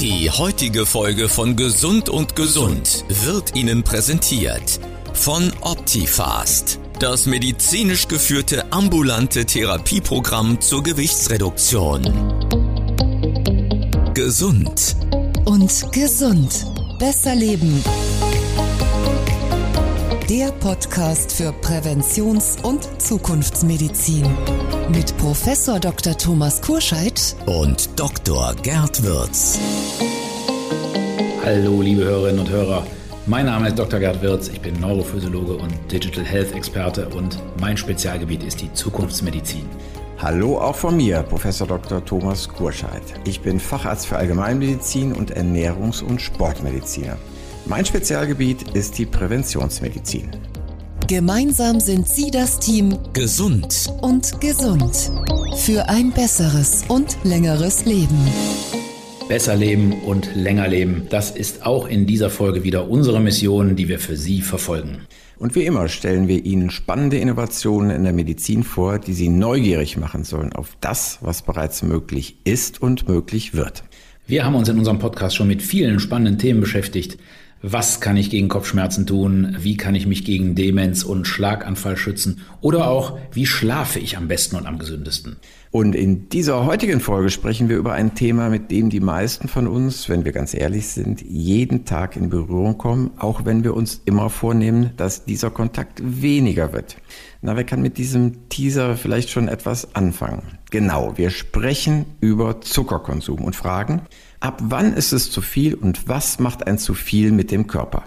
Die heutige Folge von Gesund und Gesund wird Ihnen präsentiert von Optifast, das medizinisch geführte ambulante Therapieprogramm zur Gewichtsreduktion. Gesund und gesund. Besser leben. Der Podcast für Präventions- und Zukunftsmedizin. Mit Professor Dr. Thomas Kurscheid und Dr. Gerd Würz. Hallo, liebe Hörerinnen und Hörer. Mein Name ist Dr. Gerd Wirz, ich bin Neurophysiologe und Digital Health Experte und mein Spezialgebiet ist die Zukunftsmedizin. Hallo auch von mir, Professor Dr. Thomas Kurscheid. Ich bin Facharzt für Allgemeinmedizin und Ernährungs- und Sportmediziner. Mein Spezialgebiet ist die Präventionsmedizin. Gemeinsam sind Sie das Team Gesund und gesund für ein besseres und längeres Leben. Besser leben und länger leben, das ist auch in dieser Folge wieder unsere Mission, die wir für Sie verfolgen. Und wie immer stellen wir Ihnen spannende Innovationen in der Medizin vor, die Sie neugierig machen sollen auf das, was bereits möglich ist und möglich wird. Wir haben uns in unserem Podcast schon mit vielen spannenden Themen beschäftigt. Was kann ich gegen Kopfschmerzen tun? Wie kann ich mich gegen Demenz und Schlaganfall schützen? Oder auch, wie schlafe ich am besten und am gesündesten? Und in dieser heutigen Folge sprechen wir über ein Thema, mit dem die meisten von uns, wenn wir ganz ehrlich sind, jeden Tag in Berührung kommen, auch wenn wir uns immer vornehmen, dass dieser Kontakt weniger wird. Na, wer kann mit diesem Teaser vielleicht schon etwas anfangen? Genau, wir sprechen über Zuckerkonsum und fragen, ab wann ist es zu viel und was macht ein zu viel mit dem Körper?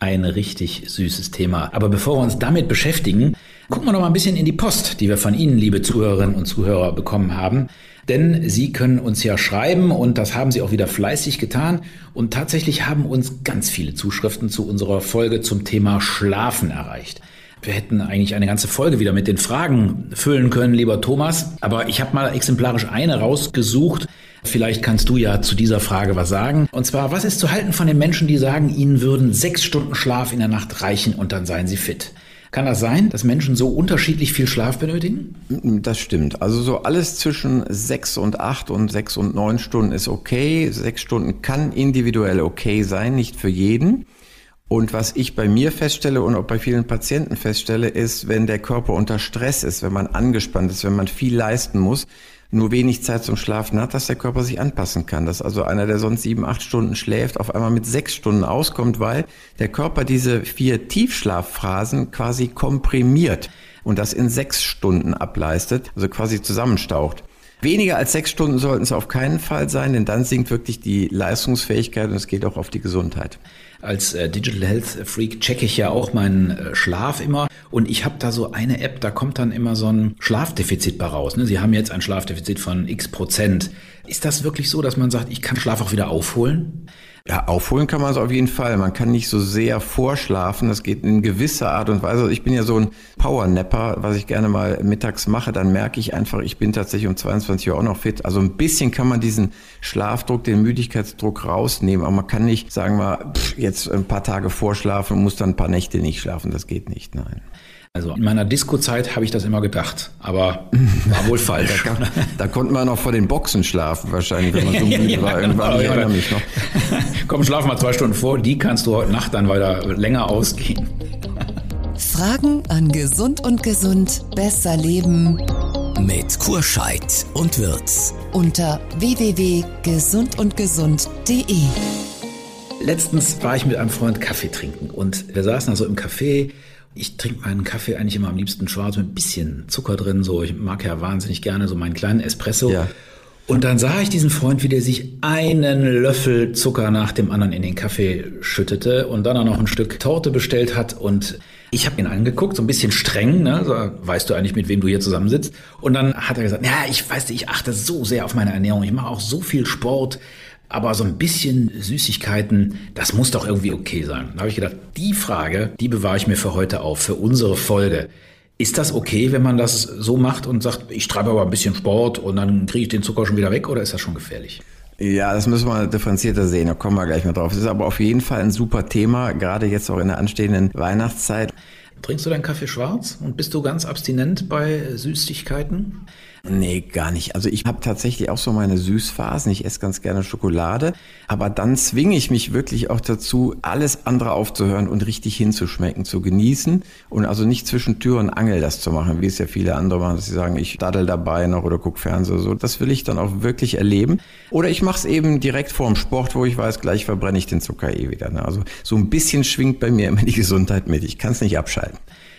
Ein richtig süßes Thema. Aber bevor wir uns damit beschäftigen, gucken wir noch mal ein bisschen in die Post, die wir von Ihnen, liebe Zuhörerinnen und Zuhörer, bekommen haben. Denn Sie können uns ja schreiben und das haben Sie auch wieder fleißig getan. Und tatsächlich haben uns ganz viele Zuschriften zu unserer Folge zum Thema Schlafen erreicht. Wir hätten eigentlich eine ganze Folge wieder mit den Fragen füllen können, lieber Thomas. Aber ich habe mal exemplarisch eine rausgesucht. Vielleicht kannst du ja zu dieser Frage was sagen. Und zwar, was ist zu halten von den Menschen, die sagen, ihnen würden sechs Stunden Schlaf in der Nacht reichen und dann seien sie fit? Kann das sein, dass Menschen so unterschiedlich viel Schlaf benötigen? Das stimmt. Also so alles zwischen sechs und acht und sechs und neun Stunden ist okay. Sechs Stunden kann individuell okay sein, nicht für jeden. Und was ich bei mir feststelle und auch bei vielen Patienten feststelle, ist, wenn der Körper unter Stress ist, wenn man angespannt ist, wenn man viel leisten muss, nur wenig Zeit zum Schlafen hat, dass der Körper sich anpassen kann. Dass also einer, der sonst sieben, acht Stunden schläft, auf einmal mit sechs Stunden auskommt, weil der Körper diese vier Tiefschlafphasen quasi komprimiert und das in sechs Stunden ableistet, also quasi zusammenstaucht. Weniger als sechs Stunden sollten es auf keinen Fall sein, denn dann sinkt wirklich die Leistungsfähigkeit und es geht auch auf die Gesundheit. Als äh, Digital Health Freak checke ich ja auch meinen äh, Schlaf immer und ich habe da so eine App, da kommt dann immer so ein Schlafdefizit bei raus. Ne? Sie haben jetzt ein Schlafdefizit von x Prozent. Ist das wirklich so, dass man sagt, ich kann Schlaf auch wieder aufholen? Ja, aufholen kann man es auf jeden Fall. Man kann nicht so sehr vorschlafen. Das geht in gewisser Art und Weise. Ich bin ja so ein Powernapper, was ich gerne mal mittags mache. Dann merke ich einfach, ich bin tatsächlich um 22 Uhr auch noch fit. Also ein bisschen kann man diesen Schlafdruck, den Müdigkeitsdruck rausnehmen. Aber man kann nicht, sagen wir, jetzt ein paar Tage vorschlafen und muss dann ein paar Nächte nicht schlafen. Das geht nicht, nein. Also in meiner Disco-Zeit habe ich das immer gedacht, aber war wohl falsch. da, da, konnte man noch vor den Boxen schlafen, wahrscheinlich, wenn man so müde war. Irgendwann, ich erinnere mich noch. Komm, schlaf mal zwei Stunden vor, die kannst du heute Nacht dann weiter länger ausgehen. Fragen an Gesund und Gesund besser leben mit Kurscheid und Wirz unter www.gesundundgesund.de. Letztens war ich mit einem Freund Kaffee trinken und wir saßen also im Café ich trinke meinen Kaffee eigentlich immer am liebsten schwarz mit ein bisschen Zucker drin. So, ich mag ja wahnsinnig gerne so meinen kleinen Espresso. Ja. Und dann sah ich diesen Freund, wie der sich einen Löffel Zucker nach dem anderen in den Kaffee schüttete und dann auch noch ein Stück Torte bestellt hat. Und ich habe ihn angeguckt, so ein bisschen streng, ne? so, weißt du eigentlich, mit wem du hier zusammensitzt? Und dann hat er gesagt, ja, ich weiß, ich achte so sehr auf meine Ernährung, ich mache auch so viel Sport. Aber so ein bisschen Süßigkeiten, das muss doch irgendwie okay sein. Da habe ich gedacht, die Frage, die bewahre ich mir für heute auf, für unsere Folge. Ist das okay, wenn man das so macht und sagt, ich treibe aber ein bisschen Sport und dann kriege ich den Zucker schon wieder weg oder ist das schon gefährlich? Ja, das müssen wir differenzierter sehen, da kommen wir gleich mal drauf. Es ist aber auf jeden Fall ein super Thema, gerade jetzt auch in der anstehenden Weihnachtszeit. Trinkst du deinen Kaffee schwarz und bist du ganz abstinent bei Süßigkeiten? Nee, gar nicht. Also ich habe tatsächlich auch so meine Süßphasen. Ich esse ganz gerne Schokolade, aber dann zwinge ich mich wirklich auch dazu, alles andere aufzuhören und richtig hinzuschmecken, zu genießen und also nicht zwischen Tür und Angel das zu machen, wie es ja viele andere machen, dass sie sagen, ich daddel dabei noch oder guck Fernseher so. Das will ich dann auch wirklich erleben. Oder ich mache es eben direkt vorm Sport, wo ich weiß, gleich verbrenne ich den Zucker eh wieder. Ne? Also so ein bisschen schwingt bei mir immer die Gesundheit mit. Ich kann es nicht abschalten.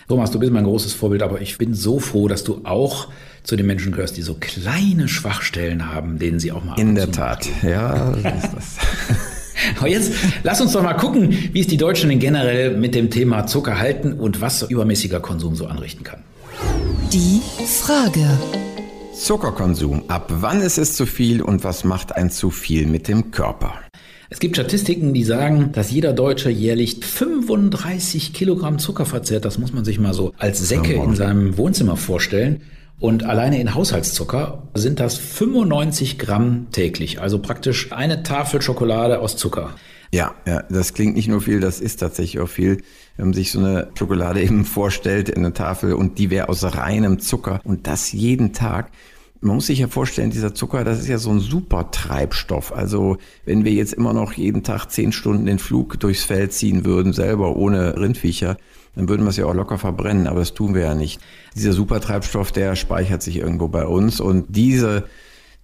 Thomas, du bist mein großes Vorbild, aber ich bin so froh, dass du auch zu den Menschen gehörst, die so kleine Schwachstellen haben, denen sie auch mal In der Tat, ja. ist das. Aber jetzt lass uns doch mal gucken, wie es die Deutschen denn generell mit dem Thema Zucker halten und was übermäßiger Konsum so anrichten kann. Die Frage. Zuckerkonsum. Ab wann ist es zu viel und was macht ein zu viel mit dem Körper? Es gibt Statistiken, die sagen, dass jeder Deutsche jährlich 35 Kilogramm Zucker verzehrt. Das muss man sich mal so als Säcke in seinem Wohnzimmer vorstellen. Und alleine in Haushaltszucker sind das 95 Gramm täglich. Also praktisch eine Tafel Schokolade aus Zucker. Ja, ja, das klingt nicht nur viel, das ist tatsächlich auch viel. Wenn man sich so eine Schokolade eben vorstellt, in eine Tafel und die wäre aus reinem Zucker und das jeden Tag. Man muss sich ja vorstellen, dieser Zucker, das ist ja so ein super Treibstoff. Also wenn wir jetzt immer noch jeden Tag zehn Stunden den Flug durchs Feld ziehen würden, selber ohne Rindviecher, dann würden wir es ja auch locker verbrennen, aber das tun wir ja nicht. Dieser Supertreibstoff, der speichert sich irgendwo bei uns und diese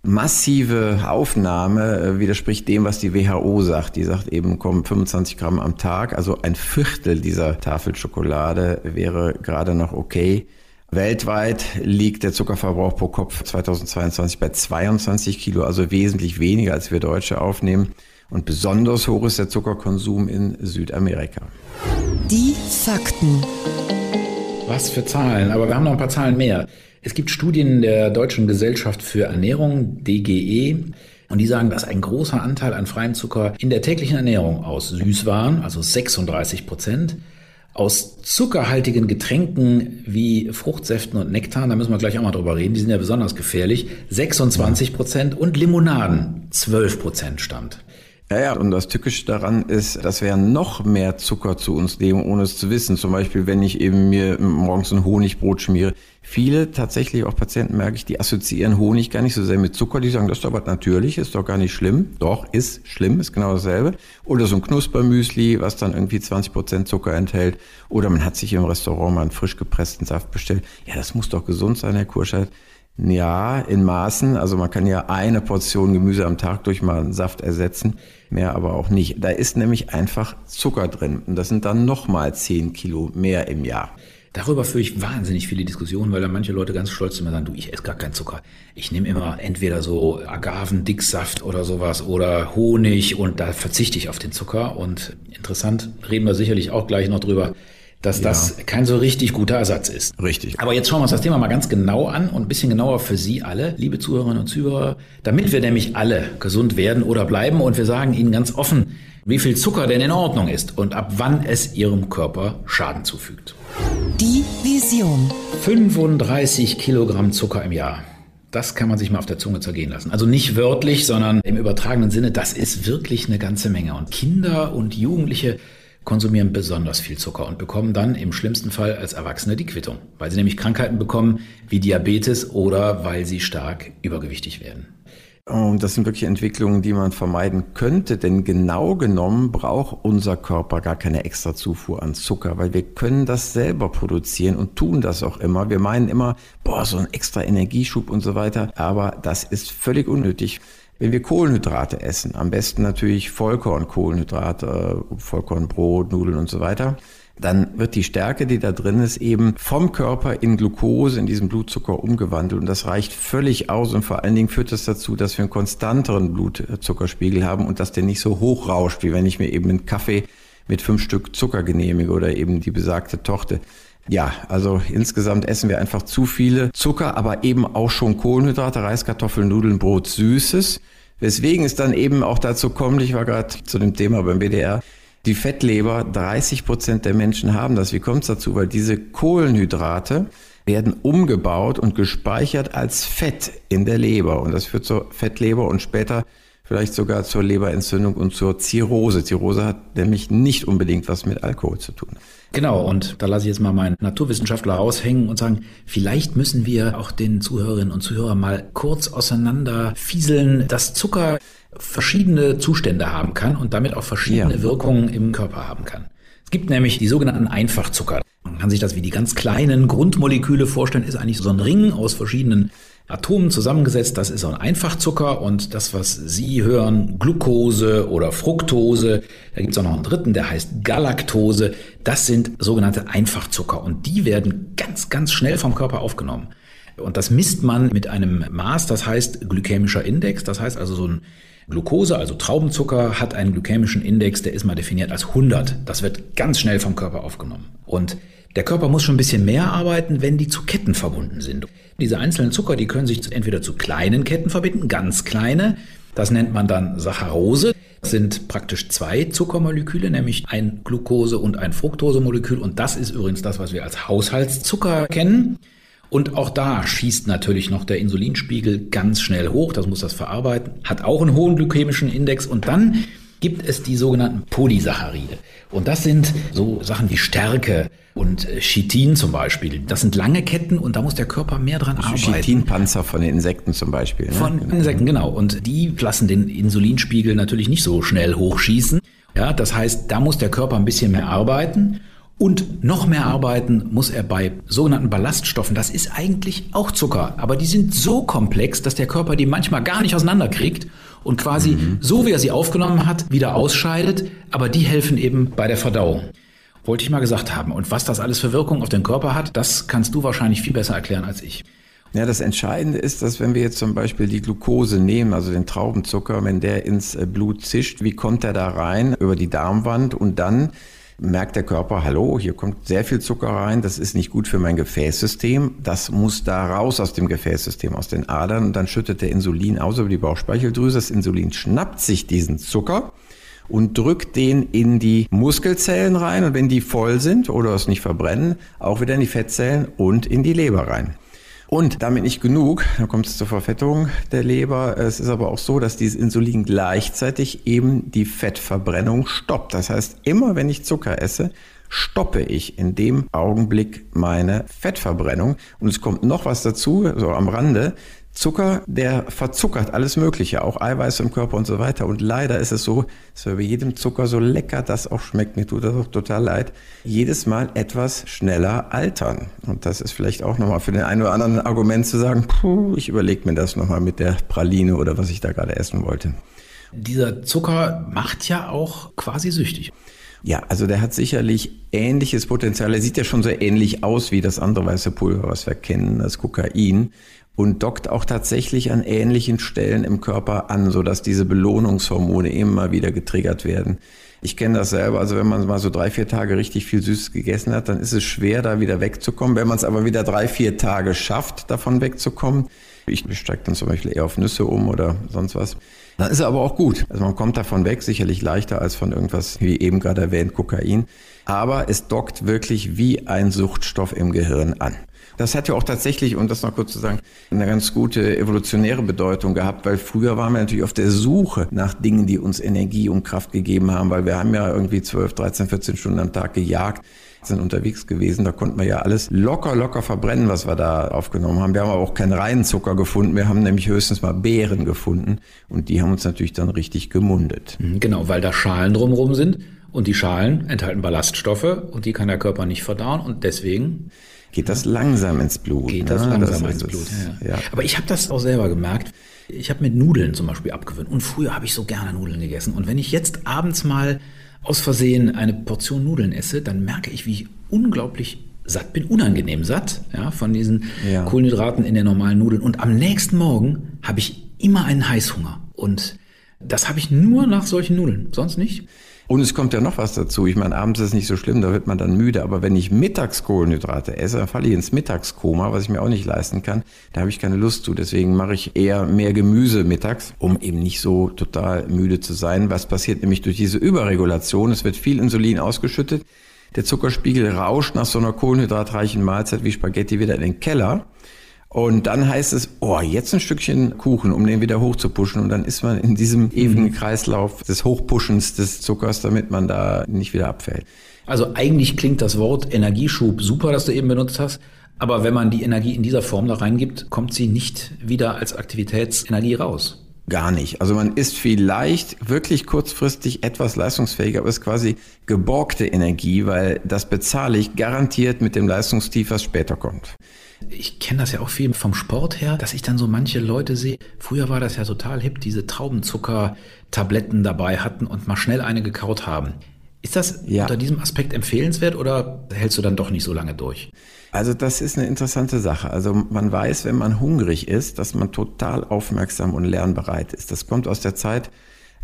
massive Aufnahme äh, widerspricht dem, was die WHO sagt. Die sagt eben, kommen 25 Gramm am Tag, also ein Viertel dieser Tafel Schokolade wäre gerade noch okay. Weltweit liegt der Zuckerverbrauch pro Kopf 2022 bei 22 Kilo, also wesentlich weniger als wir Deutsche aufnehmen. Und besonders hoch ist der Zuckerkonsum in Südamerika. Die Fakten. Was für Zahlen, aber wir haben noch ein paar Zahlen mehr. Es gibt Studien der Deutschen Gesellschaft für Ernährung, DGE, und die sagen, dass ein großer Anteil an freiem Zucker in der täglichen Ernährung aus Süßwaren, also 36 Prozent, aus zuckerhaltigen Getränken wie Fruchtsäften und Nektar, da müssen wir gleich auch mal drüber reden, die sind ja besonders gefährlich, 26 Prozent und Limonaden 12 Prozent stammt. Ja, ja, und das Tückische daran ist, dass wir noch mehr Zucker zu uns nehmen, ohne es zu wissen. Zum Beispiel, wenn ich eben mir morgens ein Honigbrot schmiere. Viele, tatsächlich auch Patienten, merke ich, die assoziieren Honig gar nicht so sehr mit Zucker. Die sagen, das ist doch was Natürliches, ist doch gar nicht schlimm. Doch, ist schlimm, ist genau dasselbe. Oder so ein Knuspermüsli, was dann irgendwie 20 Prozent Zucker enthält. Oder man hat sich im Restaurant mal einen frisch gepressten Saft bestellt. Ja, das muss doch gesund sein, Herr Kurscheid. Ja, in Maßen. Also man kann ja eine Portion Gemüse am Tag durch mal einen Saft ersetzen, mehr aber auch nicht. Da ist nämlich einfach Zucker drin und das sind dann nochmal 10 Kilo mehr im Jahr. Darüber führe ich wahnsinnig viele Diskussionen, weil da manche Leute ganz stolz mir sagen, du, ich esse gar keinen Zucker. Ich nehme immer entweder so Agavendicksaft oder sowas oder Honig und da verzichte ich auf den Zucker. Und interessant, reden wir sicherlich auch gleich noch drüber, dass ja. das kein so richtig guter Ersatz ist. Richtig. Aber jetzt schauen wir uns das Thema mal ganz genau an und ein bisschen genauer für Sie alle, liebe Zuhörerinnen und Zuhörer, damit wir nämlich alle gesund werden oder bleiben und wir sagen Ihnen ganz offen, wie viel Zucker denn in Ordnung ist und ab wann es Ihrem Körper Schaden zufügt. Die Vision. 35 Kilogramm Zucker im Jahr. Das kann man sich mal auf der Zunge zergehen lassen. Also nicht wörtlich, sondern im übertragenen Sinne, das ist wirklich eine ganze Menge. Und Kinder und Jugendliche konsumieren besonders viel Zucker und bekommen dann im schlimmsten Fall als Erwachsene die Quittung, weil sie nämlich Krankheiten bekommen wie Diabetes oder weil sie stark übergewichtig werden. Und das sind wirklich Entwicklungen, die man vermeiden könnte, denn genau genommen braucht unser Körper gar keine extra Zufuhr an Zucker, weil wir können das selber produzieren und tun das auch immer. Wir meinen immer, boah, so ein extra Energieschub und so weiter, aber das ist völlig unnötig. Wenn wir Kohlenhydrate essen, am besten natürlich Vollkornkohlenhydrate, Vollkornbrot, Nudeln und so weiter, dann wird die Stärke, die da drin ist, eben vom Körper in Glucose, in diesem Blutzucker umgewandelt. Und das reicht völlig aus. Und vor allen Dingen führt das dazu, dass wir einen konstanteren Blutzuckerspiegel haben und dass der nicht so hoch rauscht, wie wenn ich mir eben einen Kaffee mit fünf Stück Zucker genehmige oder eben die besagte Tochter. Ja, also insgesamt essen wir einfach zu viele Zucker, aber eben auch schon Kohlenhydrate, Reiskartoffeln, Nudeln, Brot, Süßes. Weswegen es dann eben auch dazu kommt, ich war gerade zu dem Thema beim BDR, die Fettleber, 30 Prozent der Menschen haben das. Wie kommt es dazu? Weil diese Kohlenhydrate werden umgebaut und gespeichert als Fett in der Leber. Und das führt zur Fettleber und später vielleicht sogar zur Leberentzündung und zur Zirrhose. Zirrhose hat nämlich nicht unbedingt was mit Alkohol zu tun. Genau, und da lasse ich jetzt mal meinen Naturwissenschaftler raushängen und sagen, vielleicht müssen wir auch den Zuhörerinnen und Zuhörern mal kurz auseinander fieseln, dass Zucker verschiedene Zustände haben kann und damit auch verschiedene ja. Wirkungen im Körper haben kann. Es gibt nämlich die sogenannten Einfachzucker. Man kann sich das wie die ganz kleinen Grundmoleküle vorstellen, ist eigentlich so ein Ring aus verschiedenen Atomen zusammengesetzt. Das ist ein Einfachzucker und das, was Sie hören, Glucose oder Fructose, da gibt es auch noch einen dritten, der heißt Galaktose. Das sind sogenannte Einfachzucker und die werden ganz, ganz schnell vom Körper aufgenommen. Und das misst man mit einem Maß, das heißt glykämischer Index. Das heißt also so ein Glucose, also Traubenzucker, hat einen glykämischen Index, der ist mal definiert als 100. Das wird ganz schnell vom Körper aufgenommen. Und der Körper muss schon ein bisschen mehr arbeiten, wenn die zu Ketten verbunden sind. Diese einzelnen Zucker, die können sich entweder zu kleinen Ketten verbinden, ganz kleine. Das nennt man dann Saccharose. Das sind praktisch zwei Zuckermoleküle, nämlich ein Glucose- und ein Fructosemolekül. Und das ist übrigens das, was wir als Haushaltszucker kennen. Und auch da schießt natürlich noch der Insulinspiegel ganz schnell hoch. Das muss das verarbeiten. Hat auch einen hohen glykämischen Index. Und dann gibt es die sogenannten Polysaccharide. Und das sind so Sachen wie Stärke und äh, Chitin zum Beispiel. Das sind lange Ketten und da muss der Körper mehr dran also arbeiten. Chitinpanzer von den Insekten zum Beispiel. Ne? Von Insekten, genau. Und die lassen den Insulinspiegel natürlich nicht so schnell hochschießen. Ja, das heißt, da muss der Körper ein bisschen mehr arbeiten. Und noch mehr arbeiten muss er bei sogenannten Ballaststoffen. Das ist eigentlich auch Zucker, aber die sind so komplex, dass der Körper die manchmal gar nicht auseinanderkriegt und quasi mhm. so wie er sie aufgenommen hat, wieder ausscheidet, aber die helfen eben bei der Verdauung. Wollte ich mal gesagt haben. Und was das alles für Wirkung auf den Körper hat, das kannst du wahrscheinlich viel besser erklären als ich. Ja, das Entscheidende ist, dass wenn wir jetzt zum Beispiel die Glucose nehmen, also den Traubenzucker, wenn der ins äh, Blut zischt, wie kommt er da rein? Über die Darmwand und dann merkt der Körper, hallo, hier kommt sehr viel Zucker rein, das ist nicht gut für mein Gefäßsystem, das muss da raus aus dem Gefäßsystem, aus den Adern und dann schüttet der Insulin aus über die Bauchspeicheldrüse. Das Insulin schnappt sich diesen Zucker und drückt den in die Muskelzellen rein und wenn die voll sind oder es nicht verbrennen, auch wieder in die Fettzellen und in die Leber rein. Und damit nicht genug, dann kommt es zur Verfettung der Leber. Es ist aber auch so, dass dieses Insulin gleichzeitig eben die Fettverbrennung stoppt. Das heißt, immer wenn ich Zucker esse, stoppe ich in dem Augenblick meine Fettverbrennung. Und es kommt noch was dazu, so am Rande. Zucker, der verzuckert alles Mögliche, auch Eiweiß im Körper und so weiter. Und leider ist es so, dass wir bei jedem Zucker so lecker das auch schmeckt, mir tut das auch total leid, jedes Mal etwas schneller altern. Und das ist vielleicht auch nochmal für den einen oder anderen Argument zu sagen, puh, ich überlege mir das nochmal mit der Praline oder was ich da gerade essen wollte. Dieser Zucker macht ja auch quasi süchtig. Ja, also der hat sicherlich ähnliches Potenzial. Er sieht ja schon so ähnlich aus wie das andere weiße Pulver, was wir kennen, das Kokain und dockt auch tatsächlich an ähnlichen Stellen im Körper an, sodass diese Belohnungshormone immer wieder getriggert werden. Ich kenne das selber, also wenn man mal so drei, vier Tage richtig viel Süßes gegessen hat, dann ist es schwer, da wieder wegzukommen. Wenn man es aber wieder drei, vier Tage schafft, davon wegzukommen, ich steige dann zum Beispiel eher auf Nüsse um oder sonst was, dann ist es aber auch gut. Also man kommt davon weg, sicherlich leichter als von irgendwas, wie eben gerade erwähnt, Kokain. Aber es dockt wirklich wie ein Suchtstoff im Gehirn an. Das hat ja auch tatsächlich, um das noch kurz zu sagen, eine ganz gute evolutionäre Bedeutung gehabt, weil früher waren wir natürlich auf der Suche nach Dingen, die uns Energie und Kraft gegeben haben, weil wir haben ja irgendwie 12, 13, 14 Stunden am Tag gejagt sind unterwegs gewesen. Da konnten wir ja alles locker, locker verbrennen, was wir da aufgenommen haben. Wir haben aber auch keinen reinen Zucker gefunden. Wir haben nämlich höchstens mal Beeren gefunden. Und die haben uns natürlich dann richtig gemundet. Mhm, genau, weil da Schalen drumherum sind. Und die Schalen enthalten Ballaststoffe und die kann der Körper nicht verdauen. Und deswegen geht das langsam ins Blut. Geht das ne? langsam das ins Blut, ja. ja. Aber ich habe das auch selber gemerkt. Ich habe mit Nudeln zum Beispiel abgewöhnt. Und früher habe ich so gerne Nudeln gegessen. Und wenn ich jetzt abends mal aus Versehen eine Portion Nudeln esse, dann merke ich, wie ich unglaublich satt bin, unangenehm satt, ja, von diesen ja. Kohlenhydraten in den normalen Nudeln. Und am nächsten Morgen habe ich immer einen Heißhunger. Und das habe ich nur nach solchen Nudeln, sonst nicht. Und es kommt ja noch was dazu. Ich meine, abends ist es nicht so schlimm, da wird man dann müde. Aber wenn ich mittags Kohlenhydrate esse, dann falle ich ins Mittagskoma, was ich mir auch nicht leisten kann. Da habe ich keine Lust zu. Deswegen mache ich eher mehr Gemüse mittags, um eben nicht so total müde zu sein. Was passiert nämlich durch diese Überregulation? Es wird viel Insulin ausgeschüttet. Der Zuckerspiegel rauscht nach so einer kohlenhydratreichen Mahlzeit wie Spaghetti wieder in den Keller. Und dann heißt es, oh, jetzt ein Stückchen Kuchen, um den wieder hochzupuschen. Und dann ist man in diesem ewigen mhm. Kreislauf des Hochpuschens des Zuckers, damit man da nicht wieder abfällt. Also eigentlich klingt das Wort Energieschub super, das du eben benutzt hast. Aber wenn man die Energie in dieser Form da reingibt, kommt sie nicht wieder als Aktivitätsenergie raus. Gar nicht. Also man ist vielleicht wirklich kurzfristig etwas leistungsfähiger, aber es ist quasi geborgte Energie, weil das bezahle ich garantiert mit dem Leistungstief, was später kommt. Ich kenne das ja auch viel vom Sport her, dass ich dann so manche Leute sehe. Früher war das ja total hip, diese Traubenzucker-Tabletten dabei hatten und mal schnell eine gekaut haben. Ist das ja. unter diesem Aspekt empfehlenswert oder hältst du dann doch nicht so lange durch? Also das ist eine interessante Sache. Also man weiß, wenn man hungrig ist, dass man total aufmerksam und lernbereit ist. Das kommt aus der Zeit,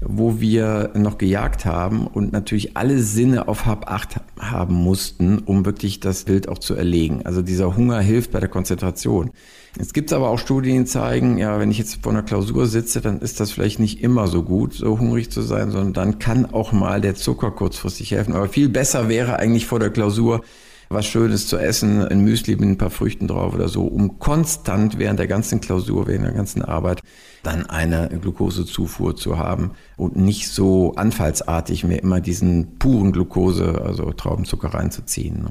wo wir noch gejagt haben und natürlich alle Sinne auf Hab 8 haben mussten, um wirklich das Bild auch zu erlegen. Also dieser Hunger hilft bei der Konzentration. Jetzt gibt aber auch Studien, die zeigen, ja, wenn ich jetzt vor einer Klausur sitze, dann ist das vielleicht nicht immer so gut, so hungrig zu sein, sondern dann kann auch mal der Zucker kurzfristig helfen. Aber viel besser wäre eigentlich vor der Klausur, was Schönes zu essen, ein Müsli mit ein paar Früchten drauf oder so, um konstant während der ganzen Klausur, während der ganzen Arbeit dann eine Glukosezufuhr zu haben und nicht so anfallsartig mir immer diesen puren Glucose, also Traubenzucker reinzuziehen.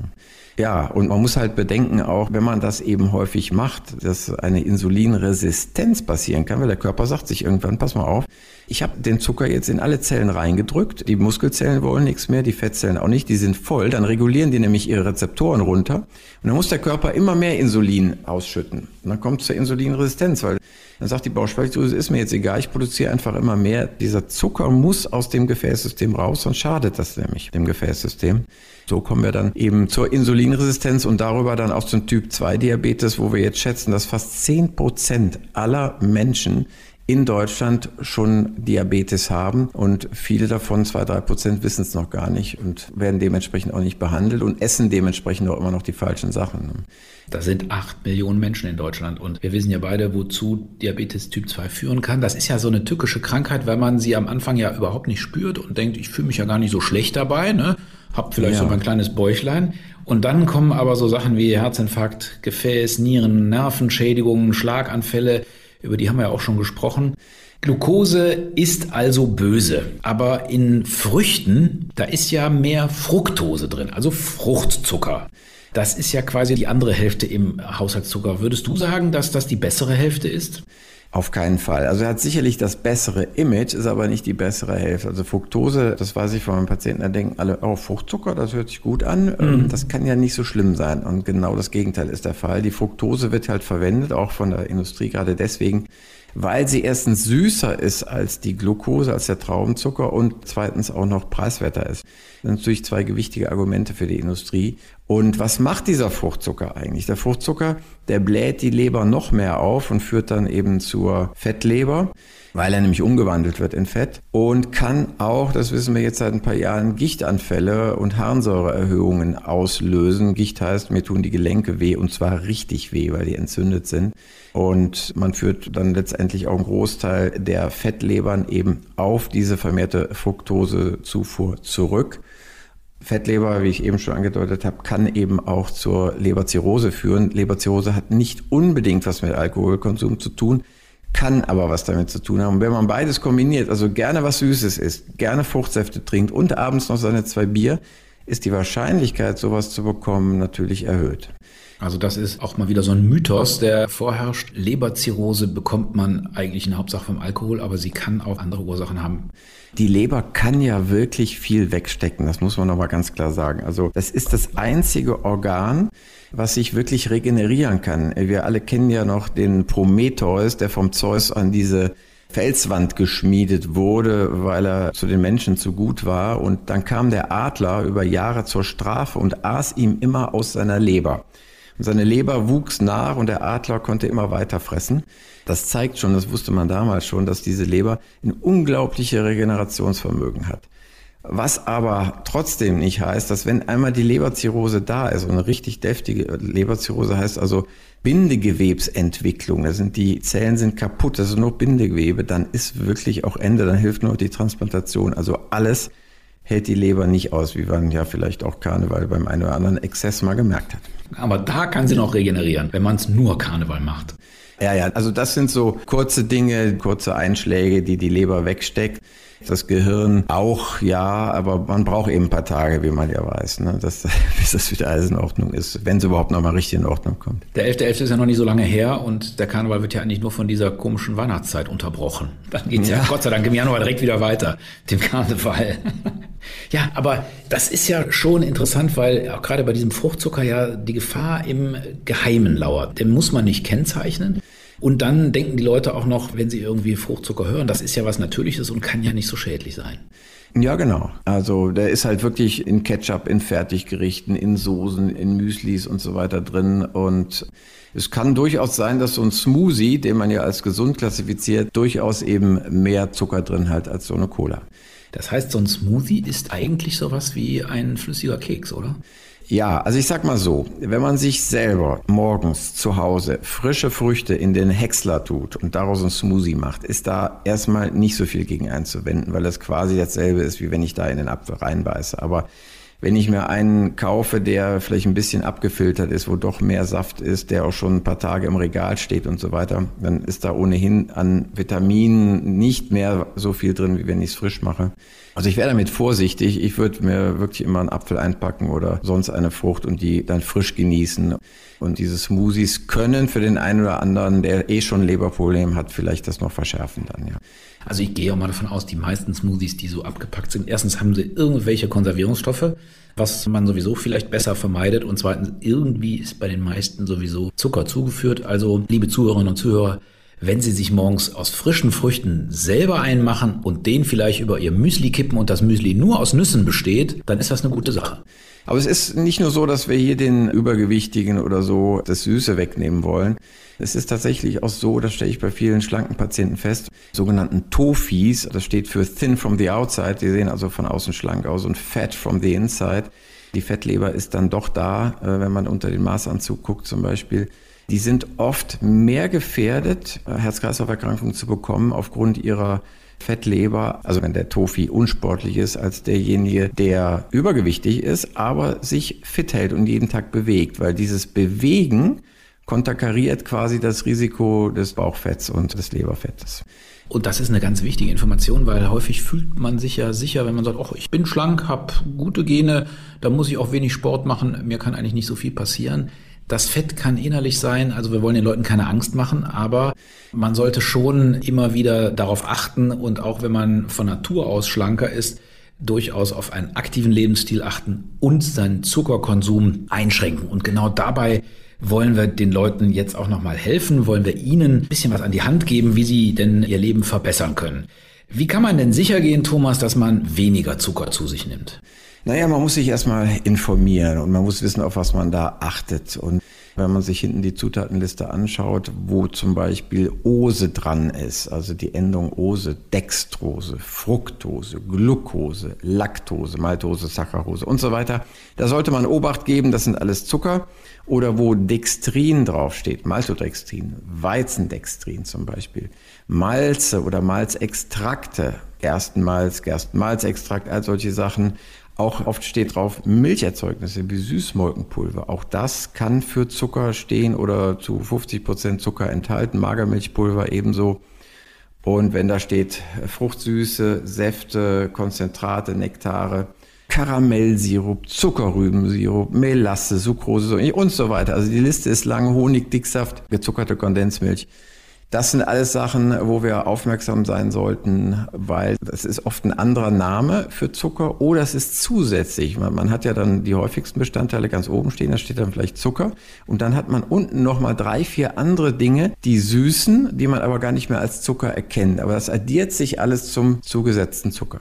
Ja, und man muss halt bedenken auch, wenn man das eben häufig macht, dass eine Insulinresistenz passieren kann, weil der Körper sagt sich irgendwann, pass mal auf, ich habe den Zucker jetzt in alle Zellen reingedrückt, die Muskelzellen wollen nichts mehr, die Fettzellen auch nicht, die sind voll, dann regulieren die nämlich ihre Rezeptoren runter und dann muss der Körper immer mehr Insulin ausschütten. Und dann kommt es zur Insulinresistenz, weil dann sagt die Bauchspeicheldrüse, ist mir jetzt egal, ich produziere einfach immer mehr. Dieser Zucker muss aus dem Gefäßsystem raus, sonst schadet das nämlich dem Gefäßsystem. So kommen wir dann eben zur Insulinresistenz und darüber dann auch zum Typ 2 Diabetes, wo wir jetzt schätzen, dass fast 10 Prozent aller Menschen in Deutschland schon Diabetes haben und viele davon, zwei, drei Prozent, wissen es noch gar nicht und werden dementsprechend auch nicht behandelt und essen dementsprechend auch immer noch die falschen Sachen. Da sind acht Millionen Menschen in Deutschland und wir wissen ja beide, wozu Diabetes Typ 2 führen kann. Das ist ja so eine tückische Krankheit, weil man sie am Anfang ja überhaupt nicht spürt und denkt, ich fühle mich ja gar nicht so schlecht dabei, ne? Hab vielleicht ja. so mein kleines Bäuchlein. Und dann kommen aber so Sachen wie Herzinfarkt, Gefäß, Nieren, Nervenschädigungen, Schlaganfälle, über die haben wir ja auch schon gesprochen. Glucose ist also böse, aber in Früchten, da ist ja mehr Fructose drin, also Fruchtzucker. Das ist ja quasi die andere Hälfte im Haushaltszucker. Würdest du sagen, dass das die bessere Hälfte ist? Auf keinen Fall. Also er hat sicherlich das bessere Image, ist aber nicht die bessere Hälfte. Also Fructose, das weiß ich von meinen Patienten, da denken alle, oh, Fruchtzucker, das hört sich gut an. Mhm. Das kann ja nicht so schlimm sein. Und genau das Gegenteil ist der Fall. Die Fructose wird halt verwendet, auch von der Industrie, gerade deswegen, weil sie erstens süßer ist als die Glucose, als der Traubenzucker und zweitens auch noch preiswerter ist. Sind natürlich zwei gewichtige Argumente für die Industrie. Und was macht dieser Fruchtzucker eigentlich? Der Fruchtzucker, der bläht die Leber noch mehr auf und führt dann eben zur Fettleber weil er nämlich umgewandelt wird in Fett und kann auch, das wissen wir jetzt seit ein paar Jahren, Gichtanfälle und Harnsäureerhöhungen auslösen. Gicht heißt, mir tun die Gelenke weh und zwar richtig weh, weil die entzündet sind. Und man führt dann letztendlich auch einen Großteil der Fettlebern eben auf diese vermehrte Fructosezufuhr zurück. Fettleber, wie ich eben schon angedeutet habe, kann eben auch zur Leberzirrhose führen. Leberzirrhose hat nicht unbedingt was mit Alkoholkonsum zu tun, kann aber was damit zu tun haben. Wenn man beides kombiniert, also gerne was Süßes isst, gerne Fruchtsäfte trinkt und abends noch seine zwei Bier, ist die Wahrscheinlichkeit, sowas zu bekommen, natürlich erhöht. Also das ist auch mal wieder so ein Mythos, der vorherrscht. Leberzirrhose bekommt man eigentlich in Hauptsache vom Alkohol, aber sie kann auch andere Ursachen haben. Die Leber kann ja wirklich viel wegstecken, das muss man aber ganz klar sagen. Also das ist das einzige Organ, was sich wirklich regenerieren kann. Wir alle kennen ja noch den Prometheus, der vom Zeus an diese Felswand geschmiedet wurde, weil er zu den Menschen zu gut war. Und dann kam der Adler über Jahre zur Strafe und aß ihm immer aus seiner Leber. Seine Leber wuchs nach und der Adler konnte immer weiter fressen. Das zeigt schon, das wusste man damals schon, dass diese Leber ein unglaubliche Regenerationsvermögen hat. Was aber trotzdem nicht heißt, dass wenn einmal die Leberzirrhose da ist, und eine richtig deftige Leberzirrhose heißt also Bindegewebsentwicklung, da sind die Zellen sind kaputt, das ist nur Bindegewebe, dann ist wirklich auch Ende, dann hilft nur die Transplantation. Also alles hält die Leber nicht aus, wie man ja vielleicht auch Karneval beim einen oder anderen Exzess mal gemerkt hat. Aber da kann sie noch regenerieren, wenn man es nur Karneval macht. Ja, ja, also das sind so kurze Dinge, kurze Einschläge, die die Leber wegsteckt. Das Gehirn auch, ja, aber man braucht eben ein paar Tage, wie man ja weiß, ne? dass, bis das wieder alles in Ordnung ist, wenn es überhaupt noch mal richtig in Ordnung kommt. Der 11.11. .11. ist ja noch nicht so lange her und der Karneval wird ja eigentlich nur von dieser komischen Weihnachtszeit unterbrochen. Dann geht's ja, ja Gott sei Dank im Januar direkt wieder weiter, dem Karneval. Ja, aber das ist ja schon interessant, weil auch gerade bei diesem Fruchtzucker ja die Gefahr im Geheimen lauert. Den muss man nicht kennzeichnen. Und dann denken die Leute auch noch, wenn sie irgendwie Fruchtzucker hören, das ist ja was Natürliches und kann ja nicht so schädlich sein. Ja, genau. Also der ist halt wirklich in Ketchup, in Fertiggerichten, in Soßen, in Müslis und so weiter drin. Und es kann durchaus sein, dass so ein Smoothie, den man ja als gesund klassifiziert, durchaus eben mehr Zucker drin hat als so eine Cola. Das heißt, so ein Smoothie ist eigentlich sowas wie ein flüssiger Keks, oder? Ja, also ich sag mal so, wenn man sich selber morgens zu Hause frische Früchte in den Häcksler tut und daraus ein Smoothie macht, ist da erstmal nicht so viel gegen einzuwenden, weil das quasi dasselbe ist, wie wenn ich da in den Apfel reinbeiße. Aber wenn ich mir einen kaufe, der vielleicht ein bisschen abgefiltert ist, wo doch mehr Saft ist, der auch schon ein paar Tage im Regal steht und so weiter, dann ist da ohnehin an Vitaminen nicht mehr so viel drin, wie wenn ich es frisch mache. Also ich wäre damit vorsichtig. Ich würde mir wirklich immer einen Apfel einpacken oder sonst eine Frucht und die dann frisch genießen. Und diese Smoothies können für den einen oder anderen, der eh schon ein Leberproblem hat, vielleicht das noch verschärfen dann, ja. Also ich gehe auch mal davon aus, die meisten Smoothies, die so abgepackt sind, erstens haben sie irgendwelche Konservierungsstoffe, was man sowieso vielleicht besser vermeidet. Und zweitens, irgendwie ist bei den meisten sowieso Zucker zugeführt. Also, liebe Zuhörerinnen und Zuhörer, wenn Sie sich morgens aus frischen Früchten selber einmachen und den vielleicht über Ihr Müsli kippen und das Müsli nur aus Nüssen besteht, dann ist das eine gute Sache. Aber es ist nicht nur so, dass wir hier den Übergewichtigen oder so das Süße wegnehmen wollen. Es ist tatsächlich auch so, das stelle ich bei vielen schlanken Patienten fest, sogenannten Tofis, das steht für Thin from the Outside, die sehen also von außen schlank aus und Fat from the Inside. Die Fettleber ist dann doch da, äh, wenn man unter den Maßanzug guckt zum Beispiel. Die sind oft mehr gefährdet, äh, Herz-Kreislauf-Erkrankungen zu bekommen aufgrund ihrer Fettleber, also wenn der Tofi unsportlich ist, als derjenige, der übergewichtig ist, aber sich fit hält und jeden Tag bewegt, weil dieses Bewegen konterkariert quasi das Risiko des Bauchfetts und des Leberfettes. Und das ist eine ganz wichtige Information, weil häufig fühlt man sich ja sicher, wenn man sagt, oh, ich bin schlank, habe gute Gene, da muss ich auch wenig Sport machen, mir kann eigentlich nicht so viel passieren. Das Fett kann innerlich sein, also wir wollen den Leuten keine Angst machen, aber man sollte schon immer wieder darauf achten und auch wenn man von Natur aus schlanker ist, durchaus auf einen aktiven Lebensstil achten und seinen Zuckerkonsum einschränken. Und genau dabei wollen wir den Leuten jetzt auch nochmal helfen? Wollen wir ihnen ein bisschen was an die Hand geben, wie sie denn ihr Leben verbessern können? Wie kann man denn sicher gehen, Thomas, dass man weniger Zucker zu sich nimmt? Naja, man muss sich erstmal informieren und man muss wissen, auf was man da achtet. Und wenn man sich hinten die Zutatenliste anschaut, wo zum Beispiel Ose dran ist, also die Endung Ose, Dextrose, Fructose, Glucose, Laktose, Maltose, Saccharose und so weiter, da sollte man Obacht geben, das sind alles Zucker oder wo Dextrin draufsteht, Maltodextrin, Weizendextrin zum Beispiel, Malze oder Malzextrakte, Gerstenmalz, Gerstenmalzextrakt, all solche Sachen. Auch oft steht drauf Milcherzeugnisse wie Süßmolkenpulver. Auch das kann für Zucker stehen oder zu 50 Prozent Zucker enthalten. Magermilchpulver ebenso. Und wenn da steht Fruchtsüße, Säfte, Konzentrate, Nektare, Karamellsirup, Zuckerrübensirup, Melasse, Sucrose und so weiter. Also die Liste ist lang. Honig, Dicksaft, gezuckerte Kondensmilch. Das sind alles Sachen, wo wir aufmerksam sein sollten, weil das ist oft ein anderer Name für Zucker oder es ist zusätzlich. Man, man, hat ja dann die häufigsten Bestandteile ganz oben stehen, da steht dann vielleicht Zucker und dann hat man unten nochmal drei, vier andere Dinge, die süßen, die man aber gar nicht mehr als Zucker erkennt. Aber das addiert sich alles zum zugesetzten Zucker.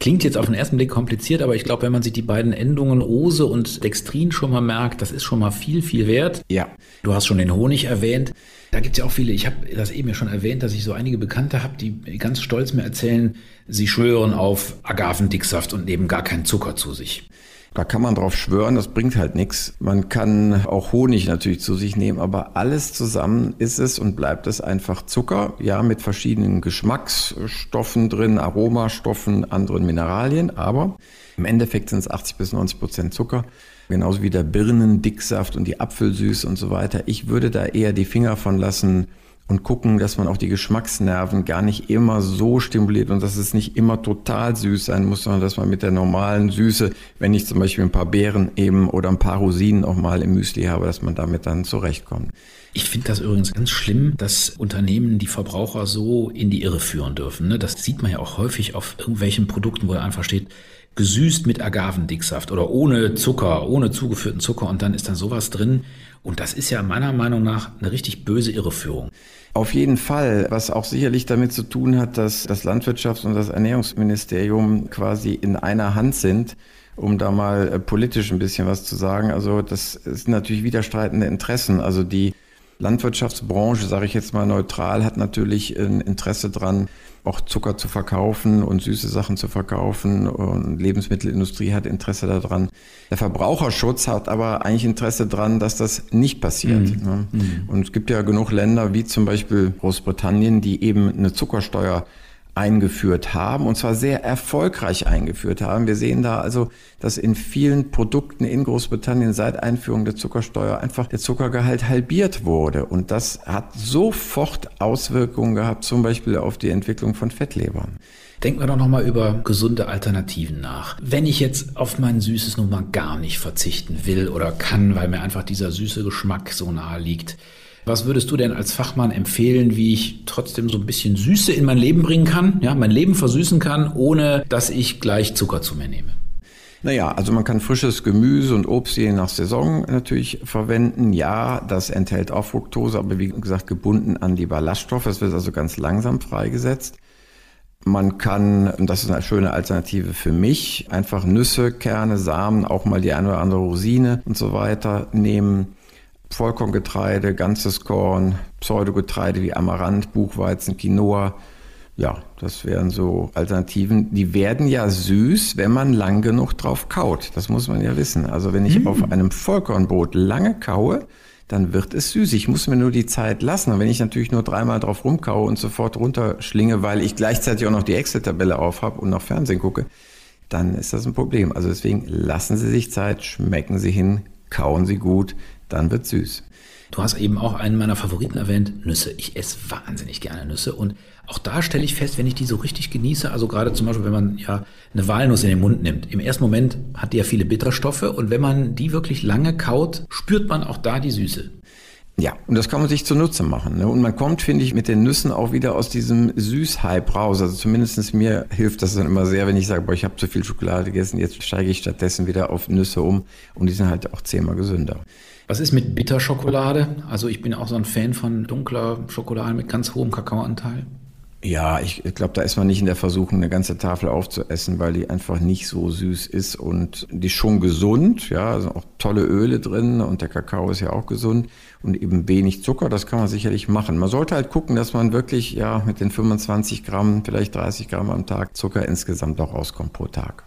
Klingt jetzt auf den ersten Blick kompliziert, aber ich glaube, wenn man sich die beiden Endungen Ose und Dextrin schon mal merkt, das ist schon mal viel, viel wert. Ja. Du hast schon den Honig erwähnt. Da gibt es ja auch viele, ich habe das eben ja schon erwähnt, dass ich so einige Bekannte habe, die ganz stolz mir erzählen, sie schwören auf Agavendicksaft und nehmen gar keinen Zucker zu sich. Da kann man drauf schwören, das bringt halt nichts. Man kann auch Honig natürlich zu sich nehmen, aber alles zusammen ist es und bleibt es einfach Zucker, ja, mit verschiedenen Geschmacksstoffen drin, Aromastoffen, anderen Mineralien, aber im Endeffekt sind es 80 bis 90 Prozent Zucker. Genauso wie der Birnendicksaft und die Apfelsüße und so weiter. Ich würde da eher die Finger von lassen, und gucken, dass man auch die Geschmacksnerven gar nicht immer so stimuliert und dass es nicht immer total süß sein muss, sondern dass man mit der normalen Süße, wenn ich zum Beispiel ein paar Beeren eben oder ein paar Rosinen auch mal im Müsli habe, dass man damit dann zurechtkommt. Ich finde das übrigens ganz schlimm, dass Unternehmen die Verbraucher so in die Irre führen dürfen. Ne? Das sieht man ja auch häufig auf irgendwelchen Produkten, wo einfach steht, gesüßt mit Agavendicksaft oder ohne Zucker, ohne zugeführten Zucker und dann ist dann sowas drin. Und das ist ja meiner Meinung nach eine richtig böse Irreführung. Auf jeden Fall, was auch sicherlich damit zu tun hat, dass das Landwirtschafts- und das Ernährungsministerium quasi in einer Hand sind, um da mal äh, politisch ein bisschen was zu sagen. Also das sind natürlich widerstreitende Interessen. Also die Landwirtschaftsbranche, sage ich jetzt mal neutral, hat natürlich ein Interesse dran, auch Zucker zu verkaufen und süße Sachen zu verkaufen und Lebensmittelindustrie hat Interesse daran. Der Verbraucherschutz hat aber eigentlich Interesse daran, dass das nicht passiert. Mhm. Ne? Mhm. Und es gibt ja genug Länder wie zum Beispiel Großbritannien, die eben eine Zuckersteuer eingeführt haben und zwar sehr erfolgreich eingeführt haben. Wir sehen da also, dass in vielen Produkten in Großbritannien seit Einführung der Zuckersteuer einfach der Zuckergehalt halbiert wurde und das hat sofort Auswirkungen gehabt, zum Beispiel auf die Entwicklung von Fettlebern. Denken wir doch nochmal über gesunde Alternativen nach. Wenn ich jetzt auf mein Süßes nun mal gar nicht verzichten will oder kann, weil mir einfach dieser süße Geschmack so nahe liegt, was würdest du denn als Fachmann empfehlen, wie ich trotzdem so ein bisschen Süße in mein Leben bringen kann, ja, mein Leben versüßen kann, ohne dass ich gleich Zucker zu mir nehme? Naja, also man kann frisches Gemüse und Obst je nach Saison natürlich verwenden. Ja, das enthält auch Fructose, aber wie gesagt gebunden an die Ballaststoffe. Es wird also ganz langsam freigesetzt. Man kann, und das ist eine schöne Alternative für mich, einfach Nüsse, Kerne, Samen, auch mal die eine oder andere Rosine und so weiter nehmen. Vollkorngetreide, ganzes Korn, Pseudogetreide wie Amaranth, Buchweizen, Quinoa. Ja, das wären so Alternativen. Die werden ja süß, wenn man lang genug drauf kaut. Das muss man ja wissen. Also wenn ich mhm. auf einem Vollkornbrot lange kaue, dann wird es süß. Ich muss mir nur die Zeit lassen. Und wenn ich natürlich nur dreimal drauf rumkaue und sofort runterschlinge, weil ich gleichzeitig auch noch die Excel-Tabelle auf habe und noch Fernsehen gucke, dann ist das ein Problem. Also deswegen lassen Sie sich Zeit, schmecken Sie hin, kauen Sie gut, dann wird süß. Du hast eben auch einen meiner Favoriten erwähnt, Nüsse. Ich esse wahnsinnig gerne Nüsse und auch da stelle ich fest, wenn ich die so richtig genieße, also gerade zum Beispiel, wenn man ja eine Walnuss in den Mund nimmt. Im ersten Moment hat die ja viele Bitterstoffe und wenn man die wirklich lange kaut, spürt man auch da die Süße. Ja, und das kann man sich zunutze machen. Ne? Und man kommt, finde ich, mit den Nüssen auch wieder aus diesem Süß-Hype raus. Also zumindest mir hilft das dann immer sehr, wenn ich sage, boah, ich habe zu viel Schokolade gegessen, jetzt steige ich stattdessen wieder auf Nüsse um und die sind halt auch zehnmal gesünder. Was ist mit Bitterschokolade? Also ich bin auch so ein Fan von dunkler Schokolade mit ganz hohem Kakaoanteil. Ja, ich glaube, da ist man nicht in der Versuchung, eine ganze Tafel aufzuessen, weil die einfach nicht so süß ist und die ist schon gesund, ja, also auch tolle Öle drin und der Kakao ist ja auch gesund und eben wenig Zucker, das kann man sicherlich machen. Man sollte halt gucken, dass man wirklich, ja, mit den 25 Gramm, vielleicht 30 Gramm am Tag Zucker insgesamt auch rauskommt pro Tag.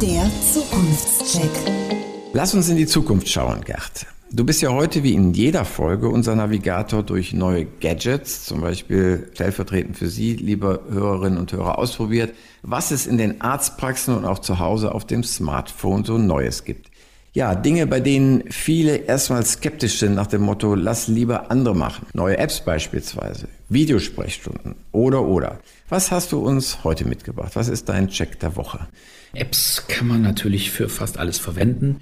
Der Zukunftscheck. Lass uns in die Zukunft schauen, Gerd. Du bist ja heute wie in jeder Folge unser Navigator durch neue Gadgets, zum Beispiel stellvertretend für Sie, liebe Hörerinnen und Hörer, ausprobiert, was es in den Arztpraxen und auch zu Hause auf dem Smartphone so Neues gibt. Ja, Dinge, bei denen viele erstmal skeptisch sind nach dem Motto, lass lieber andere machen. Neue Apps beispielsweise, Videosprechstunden oder oder. Was hast du uns heute mitgebracht? Was ist dein Check der Woche? Apps kann man natürlich für fast alles verwenden.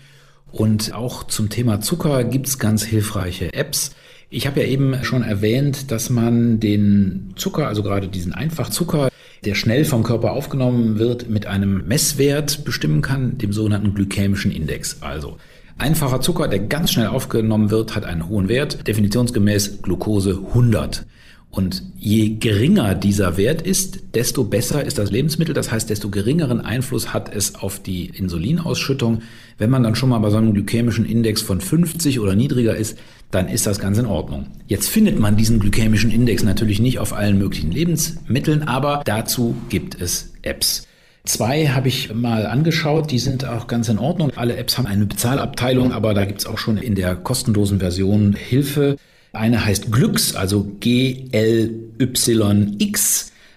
Und auch zum Thema Zucker gibt's ganz hilfreiche Apps. Ich habe ja eben schon erwähnt, dass man den Zucker, also gerade diesen Einfachzucker, der schnell vom Körper aufgenommen wird, mit einem Messwert bestimmen kann, dem sogenannten glykämischen Index. Also einfacher Zucker, der ganz schnell aufgenommen wird, hat einen hohen Wert, definitionsgemäß Glucose 100. Und je geringer dieser Wert ist, desto besser ist das Lebensmittel. Das heißt, desto geringeren Einfluss hat es auf die Insulinausschüttung. Wenn man dann schon mal bei so einem glykämischen Index von 50 oder niedriger ist, dann ist das ganz in Ordnung. Jetzt findet man diesen glykämischen Index natürlich nicht auf allen möglichen Lebensmitteln, aber dazu gibt es Apps. Zwei habe ich mal angeschaut, die sind auch ganz in Ordnung. Alle Apps haben eine Bezahlabteilung, aber da gibt es auch schon in der kostenlosen Version Hilfe. Eine heißt Glücks, also G-L-Y-X.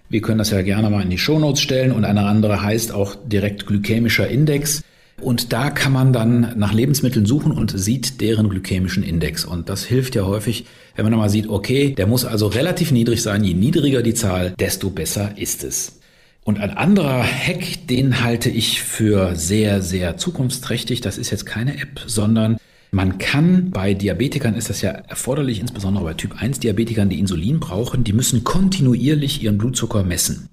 Wir können das ja gerne mal in die Shownotes stellen und eine andere heißt auch direkt glykämischer Index. Und da kann man dann nach Lebensmitteln suchen und sieht deren glykämischen Index. Und das hilft ja häufig, wenn man dann mal sieht, okay, der muss also relativ niedrig sein. Je niedriger die Zahl, desto besser ist es. Und ein anderer Hack, den halte ich für sehr, sehr zukunftsträchtig. Das ist jetzt keine App, sondern man kann bei Diabetikern ist das ja erforderlich, insbesondere bei Typ 1 Diabetikern, die Insulin brauchen, die müssen kontinuierlich ihren Blutzucker messen.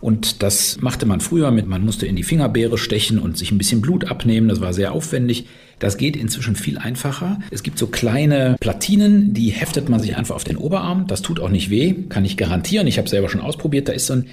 Und das machte man früher mit, man musste in die Fingerbeere stechen und sich ein bisschen Blut abnehmen. Das war sehr aufwendig. Das geht inzwischen viel einfacher. Es gibt so kleine Platinen, die heftet man sich einfach auf den Oberarm. Das tut auch nicht weh, kann ich garantieren. Ich habe selber schon ausprobiert. Da ist so ein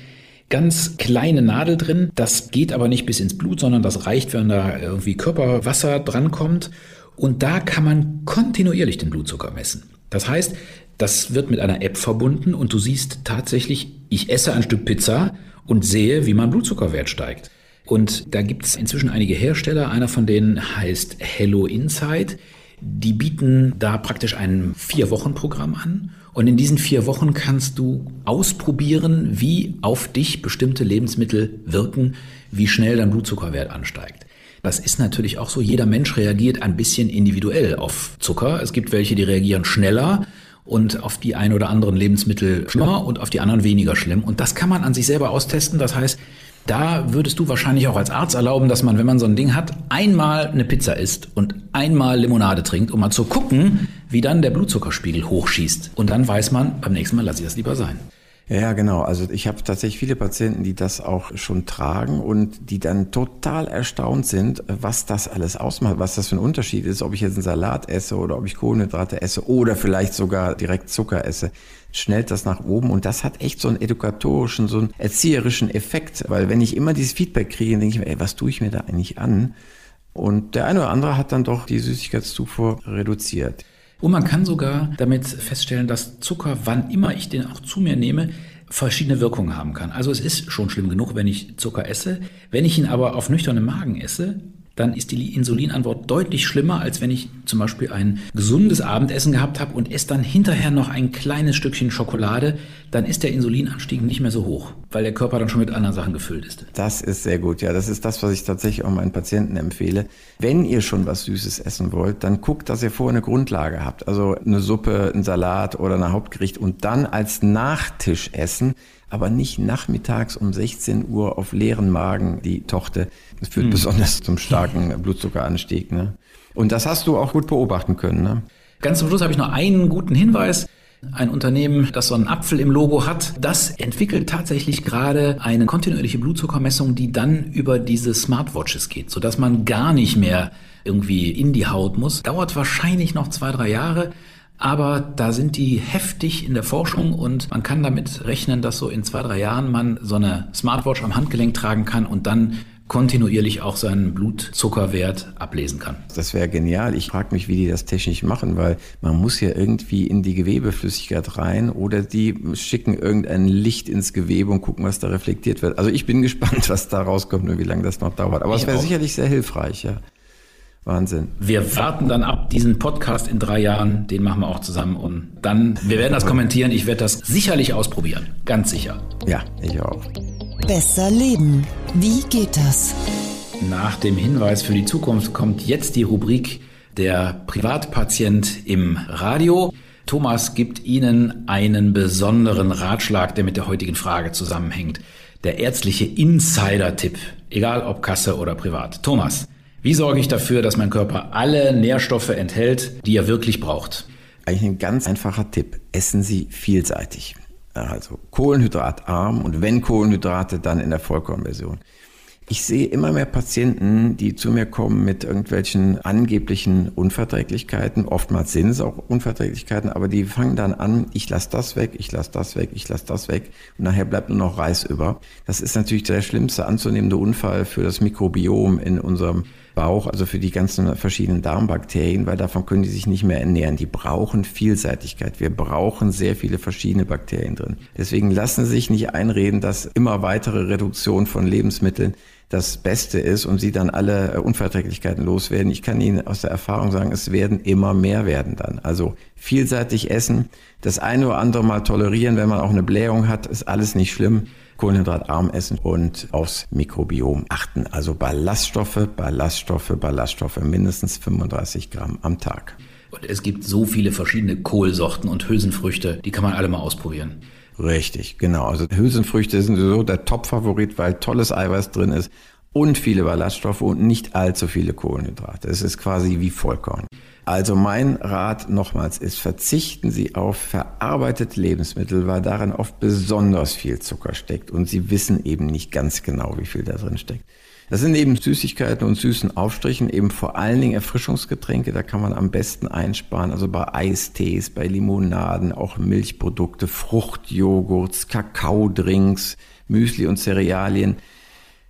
ganz kleine Nadel drin. Das geht aber nicht bis ins Blut, sondern das reicht, wenn da irgendwie Körperwasser drankommt. Und da kann man kontinuierlich den Blutzucker messen. Das heißt, das wird mit einer App verbunden und du siehst tatsächlich, ich esse ein Stück Pizza und sehe, wie mein Blutzuckerwert steigt. Und da gibt es inzwischen einige Hersteller. Einer von denen heißt Hello Insight. Die bieten da praktisch ein Vier-Wochen-Programm an. Und in diesen vier Wochen kannst du ausprobieren, wie auf dich bestimmte Lebensmittel wirken, wie schnell dein Blutzuckerwert ansteigt. Das ist natürlich auch so. Jeder Mensch reagiert ein bisschen individuell auf Zucker. Es gibt welche, die reagieren schneller und auf die ein oder anderen Lebensmittel schlimmer und auf die anderen weniger schlimm. Und das kann man an sich selber austesten. Das heißt, da würdest du wahrscheinlich auch als Arzt erlauben, dass man, wenn man so ein Ding hat, einmal eine Pizza isst und einmal Limonade trinkt, um mal zu gucken, wie dann der Blutzuckerspiegel hochschießt. Und dann weiß man, beim nächsten Mal lasse ich das lieber sein. Ja, genau. Also ich habe tatsächlich viele Patienten, die das auch schon tragen und die dann total erstaunt sind, was das alles ausmacht, was das für ein Unterschied ist, ob ich jetzt einen Salat esse oder ob ich Kohlenhydrate esse oder vielleicht sogar direkt Zucker esse. Schnellt das nach oben und das hat echt so einen edukatorischen, so einen erzieherischen Effekt, weil wenn ich immer dieses Feedback kriege, denke ich mir, ey, was tue ich mir da eigentlich an? Und der eine oder andere hat dann doch die Süßigkeitszufuhr reduziert. Und man kann sogar damit feststellen, dass Zucker, wann immer ich den auch zu mir nehme, verschiedene Wirkungen haben kann. Also es ist schon schlimm genug, wenn ich Zucker esse. Wenn ich ihn aber auf nüchternem Magen esse, dann ist die Insulinantwort deutlich schlimmer, als wenn ich zum Beispiel ein gesundes Abendessen gehabt habe und esse dann hinterher noch ein kleines Stückchen Schokolade, dann ist der Insulinanstieg nicht mehr so hoch, weil der Körper dann schon mit anderen Sachen gefüllt ist. Das ist sehr gut, ja. Das ist das, was ich tatsächlich auch meinen Patienten empfehle. Wenn ihr schon was Süßes essen wollt, dann guckt, dass ihr vorher eine Grundlage habt. Also eine Suppe, ein Salat oder ein Hauptgericht und dann als Nachtisch essen aber nicht nachmittags um 16 Uhr auf leeren Magen die Tochter. Das führt hm. besonders zum starken Blutzuckeranstieg. Ne? Und das hast du auch gut beobachten können. Ne? Ganz zum Schluss habe ich noch einen guten Hinweis. Ein Unternehmen, das so einen Apfel im Logo hat, das entwickelt tatsächlich gerade eine kontinuierliche Blutzuckermessung, die dann über diese Smartwatches geht, sodass man gar nicht mehr irgendwie in die Haut muss. Dauert wahrscheinlich noch zwei, drei Jahre. Aber da sind die heftig in der Forschung und man kann damit rechnen, dass so in zwei, drei Jahren man so eine Smartwatch am Handgelenk tragen kann und dann kontinuierlich auch seinen Blutzuckerwert ablesen kann. Das wäre genial. Ich frage mich, wie die das technisch machen, weil man muss ja irgendwie in die Gewebeflüssigkeit rein oder die schicken irgendein Licht ins Gewebe und gucken, was da reflektiert wird. Also ich bin gespannt, was da rauskommt und wie lange das noch dauert. Aber es wäre sicherlich sehr hilfreich, ja. Wahnsinn. Wir warten dann ab diesen Podcast in drei Jahren, den machen wir auch zusammen und dann, wir werden das kommentieren, ich werde das sicherlich ausprobieren, ganz sicher. Ja, ich auch. Besser leben. Wie geht das? Nach dem Hinweis für die Zukunft kommt jetzt die Rubrik der Privatpatient im Radio. Thomas gibt Ihnen einen besonderen Ratschlag, der mit der heutigen Frage zusammenhängt. Der ärztliche Insider-Tipp, egal ob Kasse oder privat. Thomas, wie sorge ich dafür, dass mein Körper alle Nährstoffe enthält, die er wirklich braucht? Eigentlich ein ganz einfacher Tipp. Essen Sie vielseitig. Also kohlenhydratarm und wenn Kohlenhydrate, dann in der Vollkornversion. Ich sehe immer mehr Patienten, die zu mir kommen mit irgendwelchen angeblichen Unverträglichkeiten. Oftmals sind es auch Unverträglichkeiten, aber die fangen dann an, ich lasse das weg, ich lasse das weg, ich lasse das weg und nachher bleibt nur noch Reis über. Das ist natürlich der schlimmste anzunehmende Unfall für das Mikrobiom in unserem Bauch, also für die ganzen verschiedenen Darmbakterien, weil davon können die sich nicht mehr ernähren. Die brauchen Vielseitigkeit. Wir brauchen sehr viele verschiedene Bakterien drin. Deswegen lassen Sie sich nicht einreden, dass immer weitere Reduktion von Lebensmitteln das Beste ist und sie dann alle äh, Unverträglichkeiten loswerden. Ich kann Ihnen aus der Erfahrung sagen, es werden immer mehr werden dann. Also vielseitig essen, das eine oder andere mal tolerieren, wenn man auch eine Blähung hat, ist alles nicht schlimm. Kohlenhydratarm essen und aufs Mikrobiom achten. Also Ballaststoffe, Ballaststoffe, Ballaststoffe, mindestens 35 Gramm am Tag. Und es gibt so viele verschiedene Kohlsorten und Hülsenfrüchte, die kann man alle mal ausprobieren. Richtig, genau. Also Hülsenfrüchte sind so der Top-Favorit, weil tolles Eiweiß drin ist und viele Ballaststoffe und nicht allzu viele Kohlenhydrate. Es ist quasi wie Vollkorn. Also mein Rat nochmals ist, verzichten Sie auf verarbeitete Lebensmittel, weil darin oft besonders viel Zucker steckt und Sie wissen eben nicht ganz genau, wie viel da drin steckt. Das sind eben Süßigkeiten und süßen Aufstrichen, eben vor allen Dingen Erfrischungsgetränke, da kann man am besten einsparen, also bei Eistees, bei Limonaden, auch Milchprodukte, Fruchtjoghurts, Kakaodrinks, Müsli und Cerealien.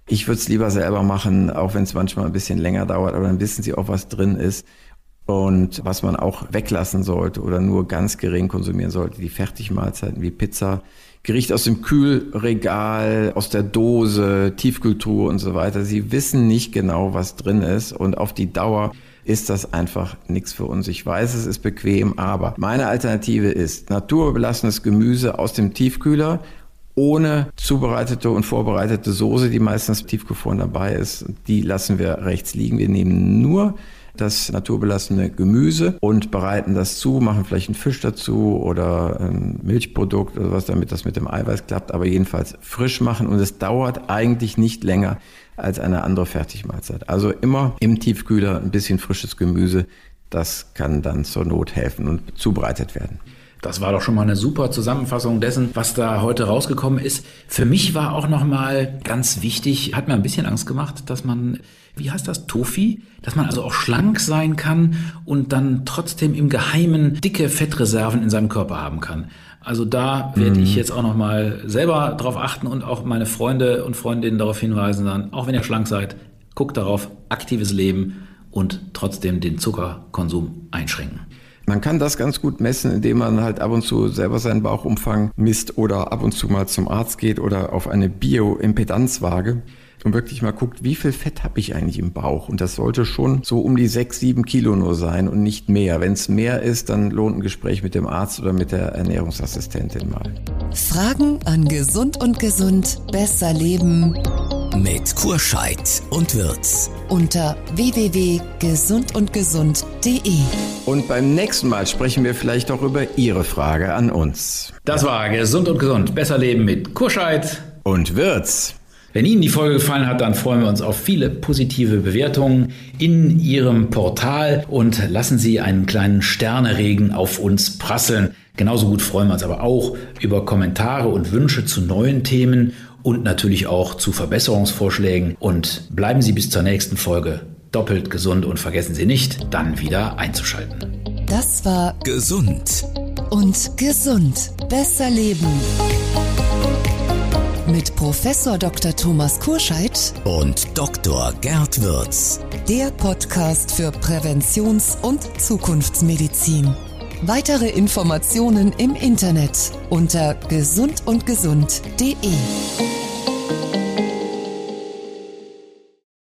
Ich würde es lieber selber machen, auch wenn es manchmal ein bisschen länger dauert, aber dann wissen Sie auch, was drin ist. Und was man auch weglassen sollte oder nur ganz gering konsumieren sollte, die Fertigmahlzeiten wie Pizza, Gericht aus dem Kühlregal, aus der Dose, Tiefkühltruhe und so weiter. Sie wissen nicht genau, was drin ist und auf die Dauer ist das einfach nichts für uns. Ich weiß, es ist bequem, aber meine Alternative ist naturbelassenes Gemüse aus dem Tiefkühler ohne zubereitete und vorbereitete Soße, die meistens tiefgefroren dabei ist. Die lassen wir rechts liegen. Wir nehmen nur das naturbelassene Gemüse und bereiten das zu, machen vielleicht einen Fisch dazu oder ein Milchprodukt oder was, damit das mit dem Eiweiß klappt, aber jedenfalls frisch machen und es dauert eigentlich nicht länger als eine andere Fertigmahlzeit. Also immer im Tiefkühler ein bisschen frisches Gemüse, das kann dann zur Not helfen und zubereitet werden. Das war doch schon mal eine super Zusammenfassung dessen, was da heute rausgekommen ist. Für mich war auch noch mal ganz wichtig, hat mir ein bisschen Angst gemacht, dass man wie heißt das, Tofi, dass man also auch schlank sein kann und dann trotzdem im Geheimen dicke Fettreserven in seinem Körper haben kann. Also da werde ich mhm. jetzt auch noch mal selber drauf achten und auch meine Freunde und Freundinnen darauf hinweisen, dann, auch wenn ihr schlank seid, guckt darauf, aktives Leben und trotzdem den Zuckerkonsum einschränken. Man kann das ganz gut messen, indem man halt ab und zu selber seinen Bauchumfang misst oder ab und zu mal zum Arzt geht oder auf eine Bioimpedanzwaage und wirklich mal guckt, wie viel Fett habe ich eigentlich im Bauch. Und das sollte schon so um die sechs, sieben Kilo nur sein und nicht mehr. Wenn es mehr ist, dann lohnt ein Gespräch mit dem Arzt oder mit der Ernährungsassistentin mal. Fragen an Gesund und Gesund besser leben mit Kurscheid und Wirz unter www.gesundundgesund.de. Und beim nächsten Mal sprechen wir vielleicht auch über Ihre Frage an uns. Das war Gesund und Gesund besser leben mit Kurscheid und Wirz. Wenn Ihnen die Folge gefallen hat, dann freuen wir uns auf viele positive Bewertungen in Ihrem Portal und lassen Sie einen kleinen Sterneregen auf uns prasseln. Genauso gut freuen wir uns aber auch über Kommentare und Wünsche zu neuen Themen und natürlich auch zu Verbesserungsvorschlägen. Und bleiben Sie bis zur nächsten Folge doppelt gesund und vergessen Sie nicht, dann wieder einzuschalten. Das war Gesund und gesund. Besser leben mit Professor Dr. Thomas Kurscheid und Dr. Gerd Würz. Der Podcast für Präventions- und Zukunftsmedizin. Weitere Informationen im Internet unter gesundundgesund.de.